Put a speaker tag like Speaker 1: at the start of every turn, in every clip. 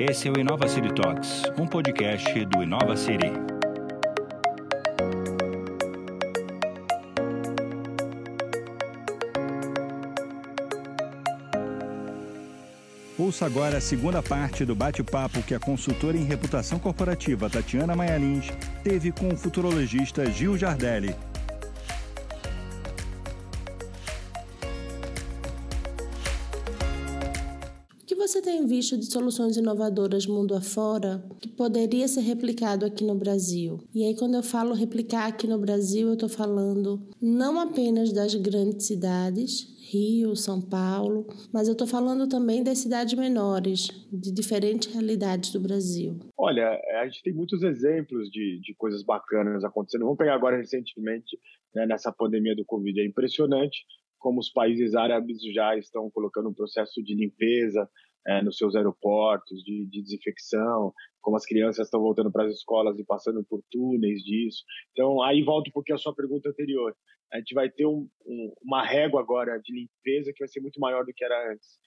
Speaker 1: Esse é o Inova City Talks, um podcast do Inova City. Ouça agora a segunda parte do bate-papo que a consultora em reputação corporativa Tatiana Maia teve com o futurologista Gil Jardelli.
Speaker 2: Você tem visto de soluções inovadoras mundo afora que poderia ser replicado aqui no Brasil? E aí, quando eu falo replicar aqui no Brasil, eu estou falando não apenas das grandes cidades, Rio, São Paulo, mas eu estou falando também das cidades menores, de diferentes realidades do Brasil.
Speaker 3: Olha, a gente tem muitos exemplos de, de coisas bacanas acontecendo. Vamos pegar agora recentemente, né, nessa pandemia do Covid. É impressionante como os países árabes já estão colocando um processo de limpeza é, nos seus aeroportos, de, de, desinfecção, como as crianças estão voltando para as escolas e passando por túneis disso. Então, aí volto um pouquinho à sua pergunta anterior a gente vai ter um, um, uma régua agora de limpeza que vai ser muito maior do que era antes.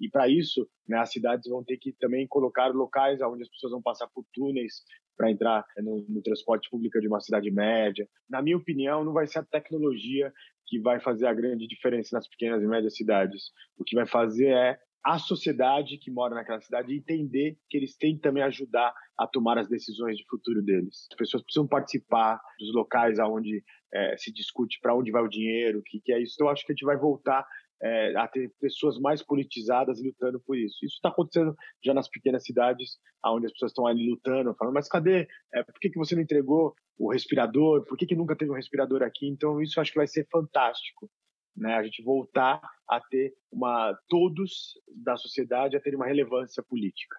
Speaker 3: E para isso, né, as cidades vão ter que também colocar locais onde as pessoas vão passar por túneis para entrar no, no, transporte público de uma cidade média. Na minha opinião, não vai ser a tecnologia que vai fazer a grande diferença nas pequenas e médias cidades. O que vai fazer é a sociedade que mora naquela cidade entender que eles têm que também ajudar a tomar as decisões de futuro deles. As pessoas precisam participar dos locais aonde é, se discute para onde vai o dinheiro, que, que, é isso. Então, acho que a gente vai voltar é, a ter pessoas mais politizadas lutando por isso. Isso está acontecendo já nas pequenas cidades, onde as pessoas estão ali lutando, falando, mas cadê? É, por que, que você não entregou o respirador? Por que, que nunca teve um respirador aqui? Então, isso acho que vai ser fantástico né? A gente voltar a ter uma todos da sociedade a ter uma relevância política.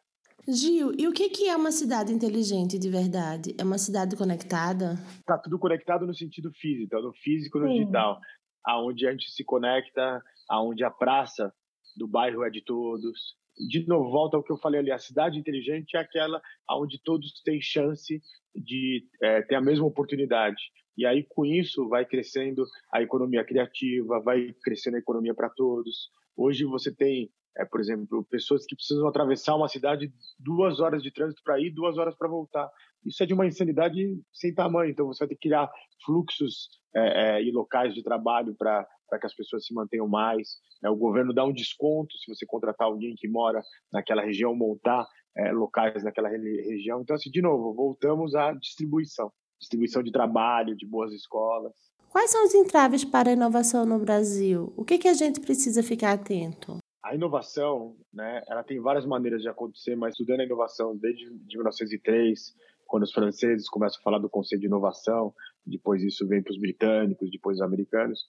Speaker 2: Gil, e o que é uma cidade inteligente de verdade? É uma cidade conectada?
Speaker 3: Está tudo conectado no sentido físico, no físico no Sim. digital. Aonde a gente se conecta, aonde a praça do bairro é de todos. De novo, volta ao que eu falei ali, a cidade inteligente é aquela onde todos têm chance de é, ter a mesma oportunidade. E aí, com isso, vai crescendo a economia criativa, vai crescendo a economia para todos. Hoje você tem, é, por exemplo, pessoas que precisam atravessar uma cidade duas horas de trânsito para ir, duas horas para voltar. Isso é de uma insanidade sem tamanho. Então, você vai ter que criar fluxos é, é, e locais de trabalho para que as pessoas se mantenham mais. Né? O governo dá um desconto se você contratar alguém que mora naquela região, montar é, locais naquela região. Então, assim, de novo, voltamos à distribuição distribuição de trabalho, de boas escolas.
Speaker 2: Quais são os entraves para a inovação no Brasil? O que, que a gente precisa ficar atento?
Speaker 3: A inovação, né, ela tem várias maneiras de acontecer, mas estudando a inovação desde de 1903, quando os franceses começam a falar do conceito de inovação, depois isso vem para os britânicos, depois os americanos,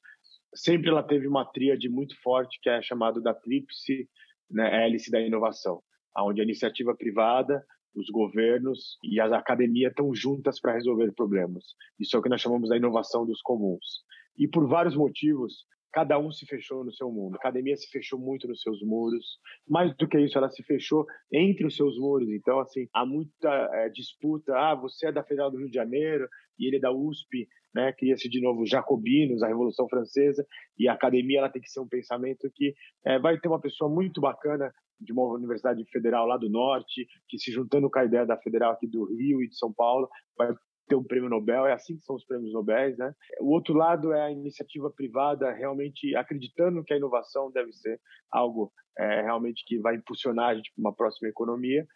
Speaker 3: sempre ela teve uma tríade muito forte que é chamada da tríplice né, hélice da inovação, onde a iniciativa privada, os governos e as academias estão juntas para resolver problemas. Isso é o que nós chamamos da inovação dos comuns. E por vários motivos, cada um se fechou no seu mundo. A academia se fechou muito nos seus muros. Mais do que isso, ela se fechou entre os seus muros. Então, assim, há muita é, disputa. Ah, você é da Federal do Rio de Janeiro e ele é da USP, né? Cria-se de novo jacobinos, a Revolução Francesa. E a academia ela tem que ser um pensamento que é, vai ter uma pessoa muito bacana de uma universidade federal lá do norte, que se juntando com a ideia da federal aqui do Rio e de São Paulo, vai ter um prêmio Nobel, é assim que são os prêmios Nobel, né? O outro lado é a iniciativa privada realmente acreditando que a inovação deve ser algo é, realmente que vai impulsionar a gente para uma próxima economia.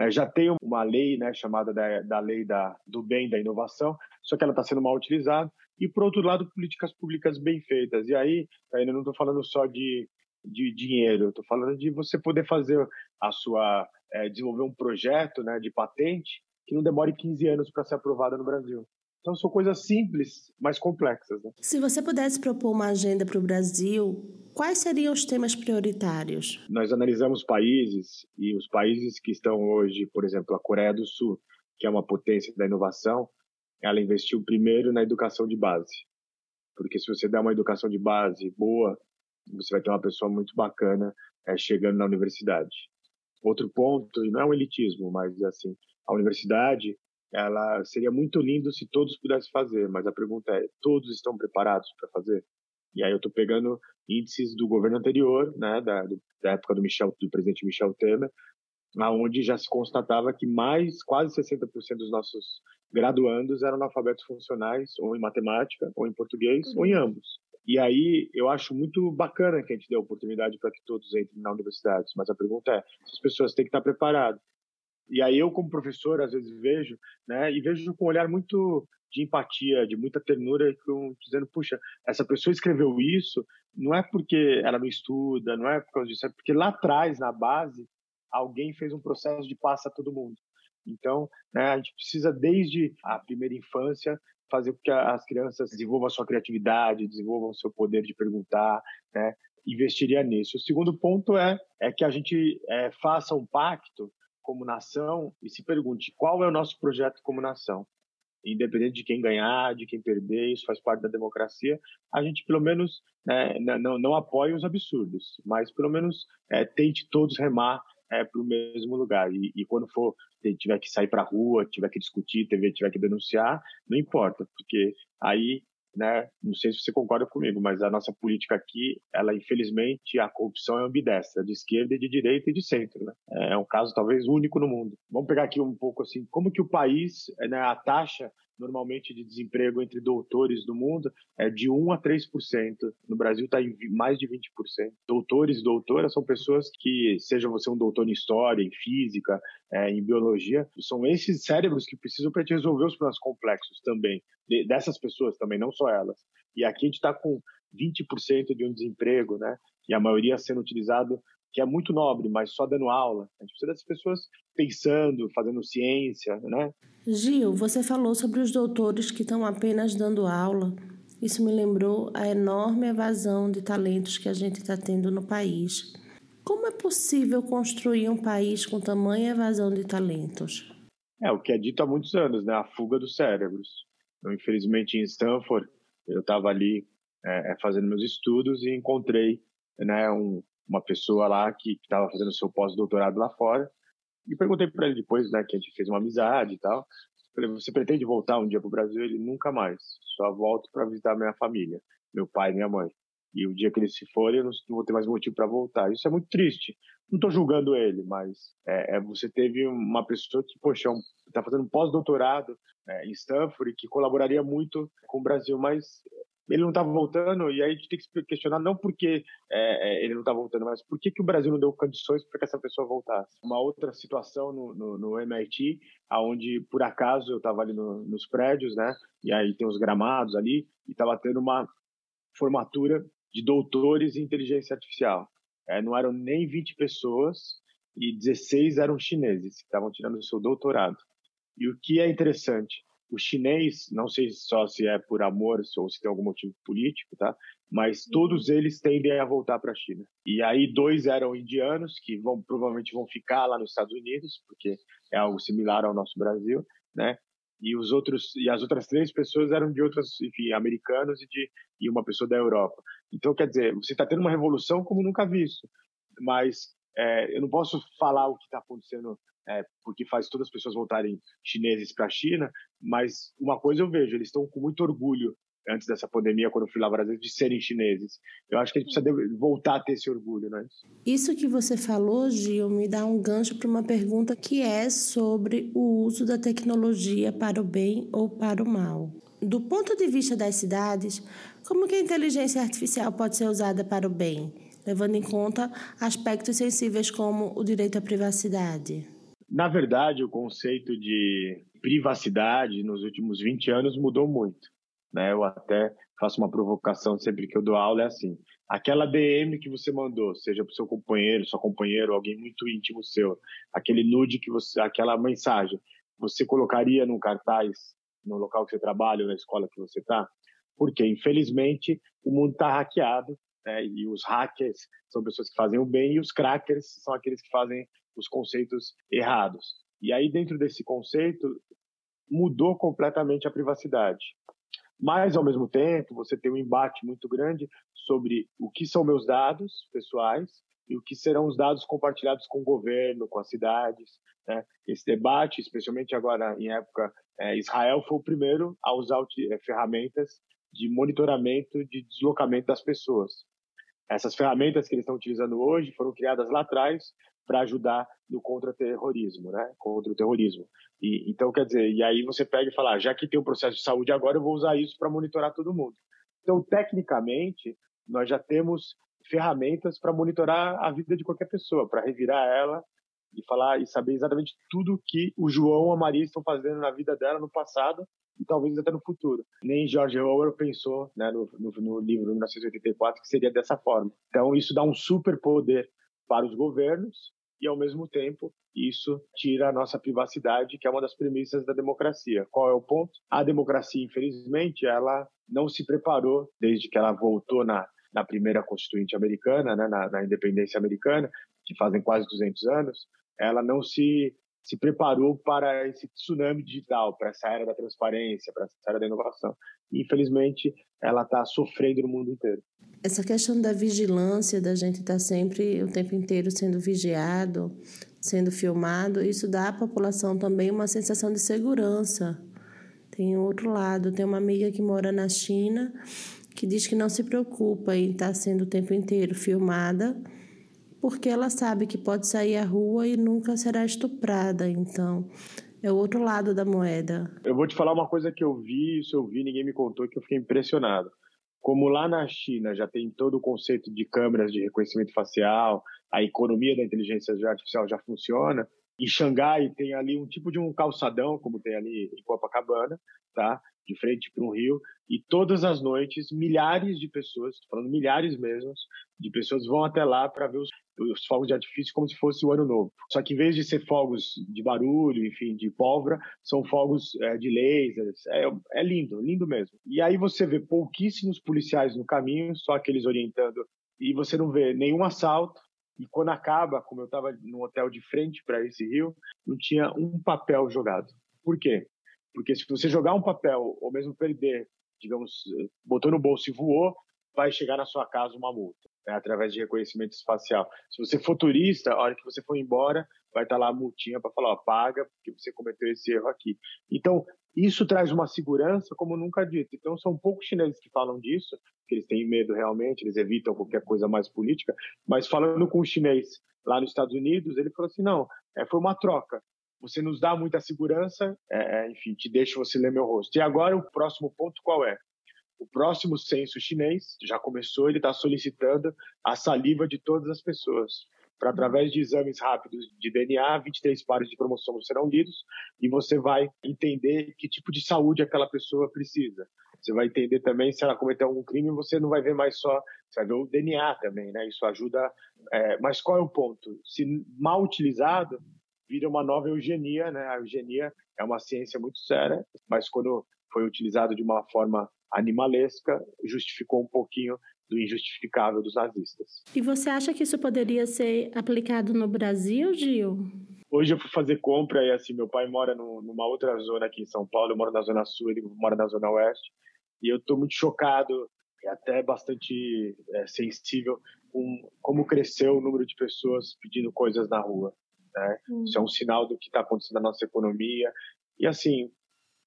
Speaker 3: É, já tem uma lei, né, chamada da, da lei da, do bem da inovação, só que ela está sendo mal utilizada. E por outro lado, políticas públicas bem feitas. E aí, ainda não estou falando só de de dinheiro. Estou falando de você poder fazer a sua é, desenvolver um projeto, né, de patente que não demore 15 anos para ser aprovada no Brasil. Então são coisas simples, mas complexas. Né?
Speaker 2: Se você pudesse propor uma agenda para o Brasil, quais seriam os temas prioritários?
Speaker 3: Nós analisamos países e os países que estão hoje, por exemplo, a Coreia do Sul, que é uma potência da inovação, ela investiu primeiro na educação de base. Porque se você der uma educação de base boa, você vai ter uma pessoa muito bacana é, chegando na universidade. Outro ponto, não é um elitismo, mas assim, a universidade, ela seria muito lindo se todos pudessem fazer, mas a pergunta é, todos estão preparados para fazer? E aí eu estou pegando índices do governo anterior, né, da, da época do Michel, do presidente Michel Temer, onde já se constatava que mais quase 60% dos nossos graduandos eram analfabetos funcionais, ou em matemática, ou em português, uhum. ou em uhum. ambos. E aí eu acho muito bacana que a gente dê a oportunidade para que todos entrem na universidade, mas a pergunta é, as pessoas têm que estar preparadas. E aí eu como professor às vezes vejo, né, e vejo com um olhar muito de empatia, de muita ternura, dizendo, puxa, essa pessoa escreveu isso, não é porque ela não estuda, não é por causa disso, é porque lá atrás, na base, alguém fez um processo de passa a todo mundo. Então, né, a gente precisa, desde a primeira infância, fazer com que as crianças desenvolvam a sua criatividade, desenvolvam o seu poder de perguntar, né, investiria nisso. O segundo ponto é, é que a gente é, faça um pacto como nação e se pergunte qual é o nosso projeto como nação. Independente de quem ganhar, de quem perder, isso faz parte da democracia. A gente, pelo menos, né, não, não apoia os absurdos, mas pelo menos é, tente todos remar é, para o mesmo lugar. E, e, quando for tiver que sair para a rua, tiver que discutir, tiver que denunciar, não importa, porque aí, né, não sei se você concorda comigo, mas a nossa política aqui, ela infelizmente a corrupção é ambidestra, de esquerda de direita e de centro, né? É um caso talvez único no mundo. Vamos pegar aqui um pouco assim, como que o país, né, a taxa normalmente de desemprego entre doutores do mundo é de 1 a 3%. No Brasil está em mais de 20%. Doutores e doutoras são pessoas que, seja você um doutor em história, em física, é, em biologia, são esses cérebros que precisam para te resolver os problemas complexos também, de, dessas pessoas também, não só elas. E aqui a gente está com 20% de um desemprego, né? E a maioria sendo utilizado que é muito nobre, mas só dando aula. A gente precisa dessas pessoas pensando, fazendo ciência, né?
Speaker 2: Gil, você falou sobre os doutores que estão apenas dando aula. Isso me lembrou a enorme evasão de talentos que a gente está tendo no país. Como é possível construir um país com tamanha evasão de talentos?
Speaker 3: É o que é dito há muitos anos, né? A fuga dos cérebros. Infelizmente, em Stanford, eu estava ali é, fazendo meus estudos e encontrei né, um, uma pessoa lá que estava fazendo seu pós-doutorado lá fora. E perguntei para ele depois, né, que a gente fez uma amizade e tal. Falei, você pretende voltar um dia para o Brasil? Ele nunca mais. Só volto para visitar minha família, meu pai e minha mãe. E o dia que ele se for, eu não, vou ter mais motivo para voltar. Isso é muito triste. Não estou julgando ele, mas é, é, você teve uma pessoa que, poxa, está um, fazendo um pós-doutorado é, em Stanford, que colaboraria muito com o Brasil, mas ele não estava voltando, e aí a gente tem que questionar não porque é, é ele não está voltando, mas por que, que o Brasil não deu condições para que essa pessoa voltasse. Uma outra situação no, no, no MIT, aonde por acaso eu estava ali no, nos prédios, né, e aí tem os gramados ali, e estava tendo uma formatura de doutores em inteligência artificial. É, não eram nem 20 pessoas, e 16 eram chineses, que estavam tirando o seu doutorado. E o que é interessante, o chinês, não sei só se é por amor ou se tem algum motivo político, tá? Mas todos eles tendem a voltar para a China. E aí dois eram indianos que vão provavelmente vão ficar lá nos Estados Unidos, porque é algo similar ao nosso Brasil, né? E os outros e as outras três pessoas eram de outras, enfim, americanos e de e uma pessoa da Europa. Então quer dizer, você está tendo uma revolução como nunca visto. Mas é, eu não posso falar o que está acontecendo é, porque faz todas as pessoas voltarem chineses para a China, mas uma coisa eu vejo, eles estão com muito orgulho antes dessa pandemia, quando eu fui lá várias vezes, de serem chineses. Eu acho que a gente precisa voltar a ter esse orgulho, né?
Speaker 2: Isso que você falou, Gil, me dá um gancho para uma pergunta que é sobre o uso da tecnologia para o bem ou para o mal. Do ponto de vista das cidades, como que a inteligência artificial pode ser usada para o bem, levando em conta aspectos sensíveis como o direito à privacidade?
Speaker 3: Na verdade, o conceito de privacidade nos últimos 20 anos mudou muito. Né? Eu até faço uma provocação sempre que eu dou aula, é assim, aquela DM que você mandou, seja para o seu companheiro, sua companheira, alguém muito íntimo seu, aquele nude que você, aquela mensagem, você colocaria num cartaz no local que você trabalha, na escola que você está? Porque, infelizmente, o mundo está hackeado né? e os hackers são pessoas que fazem o bem e os crackers são aqueles que fazem os conceitos errados. E aí, dentro desse conceito, mudou completamente a privacidade. Mas, ao mesmo tempo, você tem um embate muito grande sobre o que são meus dados pessoais e o que serão os dados compartilhados com o governo, com as cidades. Né? Esse debate, especialmente agora em época, é, Israel foi o primeiro a usar é, ferramentas de monitoramento de deslocamento das pessoas. Essas ferramentas que eles estão utilizando hoje foram criadas lá atrás para ajudar no contra-terrorismo, né? Contra o terrorismo. E, então, quer dizer, e aí você pega e fala, ah, já que tem um processo de saúde agora, eu vou usar isso para monitorar todo mundo. Então, tecnicamente, nós já temos ferramentas para monitorar a vida de qualquer pessoa, para revirar ela e falar e saber exatamente tudo que o João e a Maria estão fazendo na vida dela no passado e talvez até no futuro. Nem George Orwell pensou né, no, no, no livro 1984 que seria dessa forma. Então isso dá um super poder para os governos e ao mesmo tempo isso tira a nossa privacidade, que é uma das premissas da democracia. Qual é o ponto? A democracia, infelizmente, ela não se preparou desde que ela voltou na, na primeira constituinte americana, né, na, na independência americana, que fazem quase 200 anos, ela não se se preparou para esse tsunami digital, para essa era da transparência, para essa era da inovação. E, infelizmente, ela está sofrendo no mundo inteiro.
Speaker 2: Essa questão da vigilância, da gente estar tá sempre o tempo inteiro sendo vigiado, sendo filmado, isso dá à população também uma sensação de segurança. Tem outro lado, tem uma amiga que mora na China que diz que não se preocupa em estar tá sendo o tempo inteiro filmada porque ela sabe que pode sair à rua e nunca será estuprada. Então, é o outro lado da moeda.
Speaker 3: Eu vou te falar uma coisa que eu vi, isso eu vi, ninguém me contou, que eu fiquei impressionado. Como lá na China já tem todo o conceito de câmeras de reconhecimento facial, a economia da inteligência artificial já funciona, em Xangai tem ali um tipo de um calçadão, como tem ali em Copacabana, tá? De frente para um rio, e todas as noites milhares de pessoas, estou falando milhares mesmo, de pessoas vão até lá para ver os, os, fogos de artifício como se fosse o ano novo. Só que em vez de ser fogos de barulho, enfim, de pólvora, são fogos é, de lasers. É, é lindo, lindo mesmo. E aí você vê pouquíssimos policiais no caminho, só aqueles orientando, e você não vê nenhum assalto, e quando acaba, como eu estava num hotel de frente para esse rio, não tinha um papel jogado. Por quê? Porque se você jogar um papel ou mesmo perder, digamos, botou no bolso e voou, vai chegar na sua casa uma multa, né, através de reconhecimento espacial. Se você for turista, a hora que você for embora, vai estar lá a multinha para falar, ó, paga porque você cometeu esse erro aqui. Então, isso traz uma segurança como nunca dito. Então, são poucos chineses que falam disso, que eles têm medo realmente, eles evitam qualquer coisa mais política, mas falando com o chinês lá nos Estados Unidos, ele falou assim, não, é, foi uma troca você nos dá muita segurança, é, é, enfim, te deixa você ler meu rosto. E agora o próximo ponto qual é? O próximo censo chinês já começou, ele está solicitando a saliva de todas as pessoas. Para através de exames rápidos de DNA, 23 pares de cromossomos serão lidos e você vai entender que tipo de saúde aquela pessoa precisa. Você vai entender também se ela cometeu algum crime, você não vai ver mais só, você vai ver o DNA também, né? Isso ajuda. É, mas qual é o ponto? Se mal utilizado, vira uma nova eugenia, né? A eugenia é uma ciência muito séria, mas quando foi utilizado de uma forma animalesca, justificou um pouquinho do injustificável dos nazistas.
Speaker 2: E você acha que isso poderia ser aplicado no Brasil, Gil?
Speaker 3: Hoje eu fui fazer compra e assim, meu pai mora no, numa outra zona aqui em São Paulo, eu moro na zona sul, ele mora na zona oeste, e eu estou muito chocado e até bastante é, sensível com como cresceu o número de pessoas pedindo coisas na rua. Né? Hum. Isso é um sinal do que está acontecendo na nossa economia. E assim,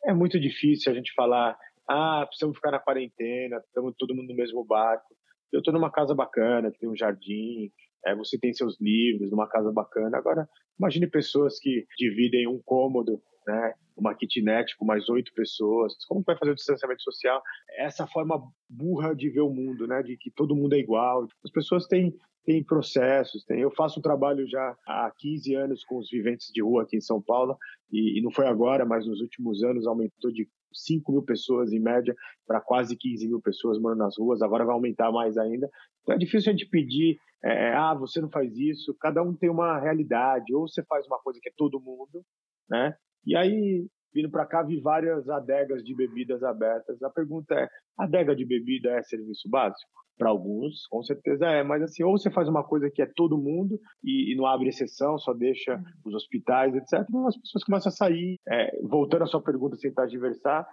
Speaker 3: é muito difícil a gente falar, ah, precisamos ficar na quarentena, estamos todo mundo no mesmo barco. Eu estou numa casa bacana, que tem um jardim, é, você tem seus livros, numa casa bacana. Agora, imagine pessoas que dividem um cômodo, né, uma kitnet com mais oito pessoas. Como vai fazer o distanciamento social? Essa forma burra de ver o mundo, né, de que todo mundo é igual. As pessoas têm tem processos. Eu faço um trabalho já há 15 anos com os viventes de rua aqui em São Paulo e, e não foi agora, mas nos últimos anos aumentou de 5 mil pessoas em média para quase 15 mil pessoas morando nas ruas. Agora vai aumentar mais ainda. Então é difícil a gente pedir, é, ah, você não faz isso. Cada um tem uma realidade. Ou você faz uma coisa que é todo mundo, né? E aí vindo para cá vi várias adegas de bebidas abertas. A pergunta é: adega de bebida é serviço básico? Para alguns, com certeza é, mas assim, ou você faz uma coisa que é todo mundo e, e não abre exceção, só deixa os hospitais, etc. Então as pessoas começam a sair. É, voltando à sua pergunta, sem diversar,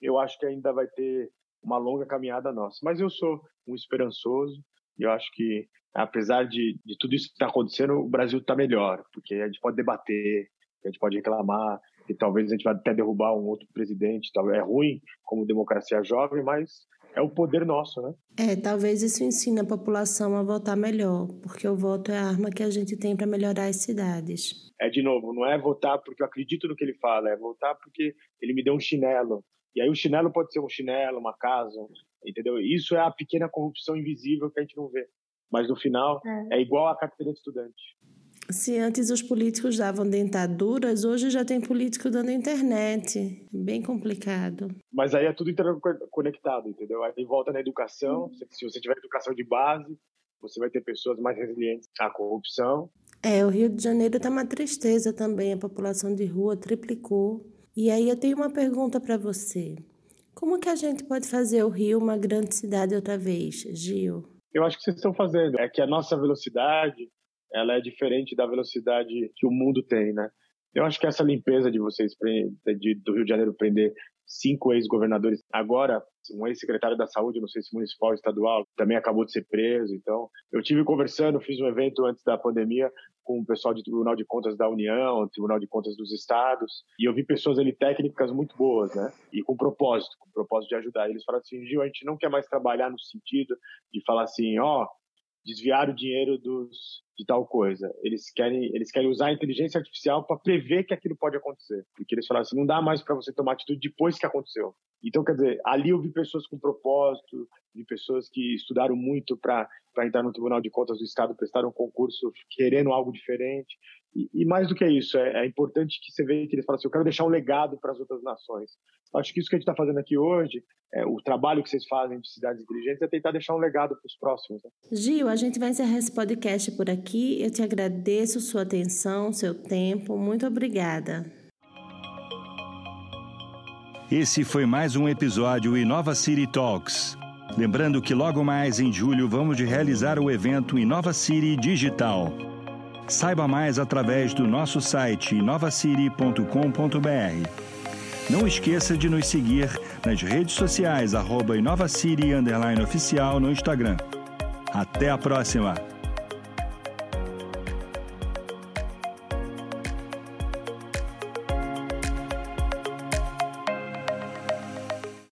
Speaker 3: eu acho que ainda vai ter uma longa caminhada nossa. Mas eu sou um esperançoso e eu acho que, apesar de, de tudo isso que está acontecendo, o Brasil está melhor, porque a gente pode debater, a gente pode reclamar, e talvez a gente vai até derrubar um outro presidente. É ruim como democracia jovem, mas é o poder nosso, né?
Speaker 2: É, talvez isso ensine a população a votar melhor, porque o voto é a arma que a gente tem para melhorar as cidades.
Speaker 3: É, de novo, não é votar porque eu acredito no que ele fala, é votar porque ele me deu um chinelo. E aí o chinelo pode ser um chinelo, uma casa, entendeu? Isso é a pequena corrupção invisível que a gente não vê. Mas no final, é, é igual a carteira de estudante.
Speaker 2: Se antes os políticos davam dentaduras, hoje já tem político dando internet. Bem complicado.
Speaker 3: Mas aí é tudo interconectado, entendeu? Aí volta na educação. Uhum. Se você tiver educação de base, você vai ter pessoas mais resilientes à corrupção.
Speaker 2: É, o Rio de Janeiro está uma tristeza também. A população de rua triplicou. E aí eu tenho uma pergunta para você. Como que a gente pode fazer o Rio uma grande cidade outra vez, Gil?
Speaker 3: Eu acho que vocês estão fazendo. É que a nossa velocidade ela é diferente da velocidade que o mundo tem, né? Eu acho que essa limpeza de vocês de, do Rio de Janeiro prender cinco ex-governadores agora um ex-secretário da saúde, não sei se municipal ou estadual, também acabou de ser preso. Então, eu tive conversando, fiz um evento antes da pandemia com o pessoal do Tribunal de Contas da União, Tribunal de Contas dos Estados, e eu vi pessoas ali técnicas muito boas, né? E com propósito, com propósito de ajudar. Eles falaram assim, Gil, a gente não quer mais trabalhar no sentido de falar assim, ó, oh, desviar o dinheiro dos, de tal coisa. Eles querem, eles querem usar a inteligência artificial para prever que aquilo pode acontecer. Porque eles falaram assim, não dá mais para você tomar atitude depois que aconteceu. Então, quer dizer, ali eu vi pessoas com propósito, vi pessoas que estudaram muito para entrar no Tribunal de Contas do Estado, prestaram um concurso querendo algo diferente. E, e mais do que isso, é, é, importante que você veja que eles falam assim, eu quero deixar um legado para as outras nações. Acho que isso que a gente está fazendo aqui hoje, é, o trabalho que vocês fazem de cidades inteligentes, é tentar deixar um legado para os próximos. Né?
Speaker 2: Gil, a gente vai encerrar esse podcast por aqui. Eu te agradeço sua atenção, seu tempo. Muito obrigada.
Speaker 1: Esse foi mais um episódio Inova City Talks. Lembrando que logo mais em julho vamos realizar o evento Inova City Digital. Saiba mais através do nosso site inovacity.com.br. Não esqueça de nos seguir nas redes sociais arroba Oficial no Instagram. Até a próxima!